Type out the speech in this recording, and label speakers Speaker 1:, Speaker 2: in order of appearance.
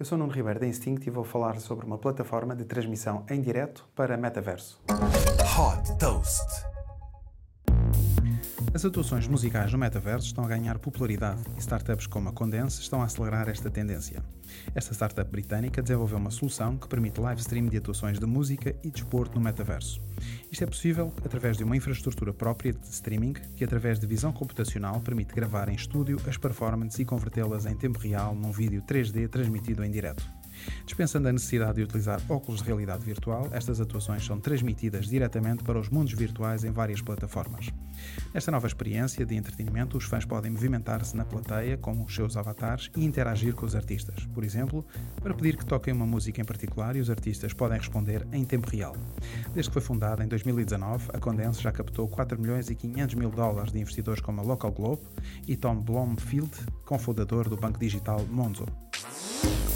Speaker 1: Eu sou Nuno Ribeiro da Instinct e vou falar sobre uma plataforma de transmissão em direto para metaverso. Hot Toast. As atuações musicais no metaverso estão a ganhar popularidade e startups como a Condense estão a acelerar esta tendência. Esta startup britânica desenvolveu uma solução que permite live stream de atuações de música e desporto no metaverso. Isto é possível através de uma infraestrutura própria de streaming que, através de visão computacional, permite gravar em estúdio as performances e convertê-las em tempo real num vídeo 3D transmitido em direto. Dispensando a necessidade de utilizar óculos de realidade virtual, estas atuações são transmitidas diretamente para os mundos virtuais em várias plataformas. Nesta nova experiência de entretenimento, os fãs podem movimentar-se na plateia com os seus avatares e interagir com os artistas. Por exemplo, para pedir que toquem uma música em particular e os artistas podem responder em tempo real. Desde que foi fundada em 2019, a Condense já captou 4 milhões e 500 mil dólares de investidores como a Local Globe e Tom Blomfield, cofundador do banco digital Monzo.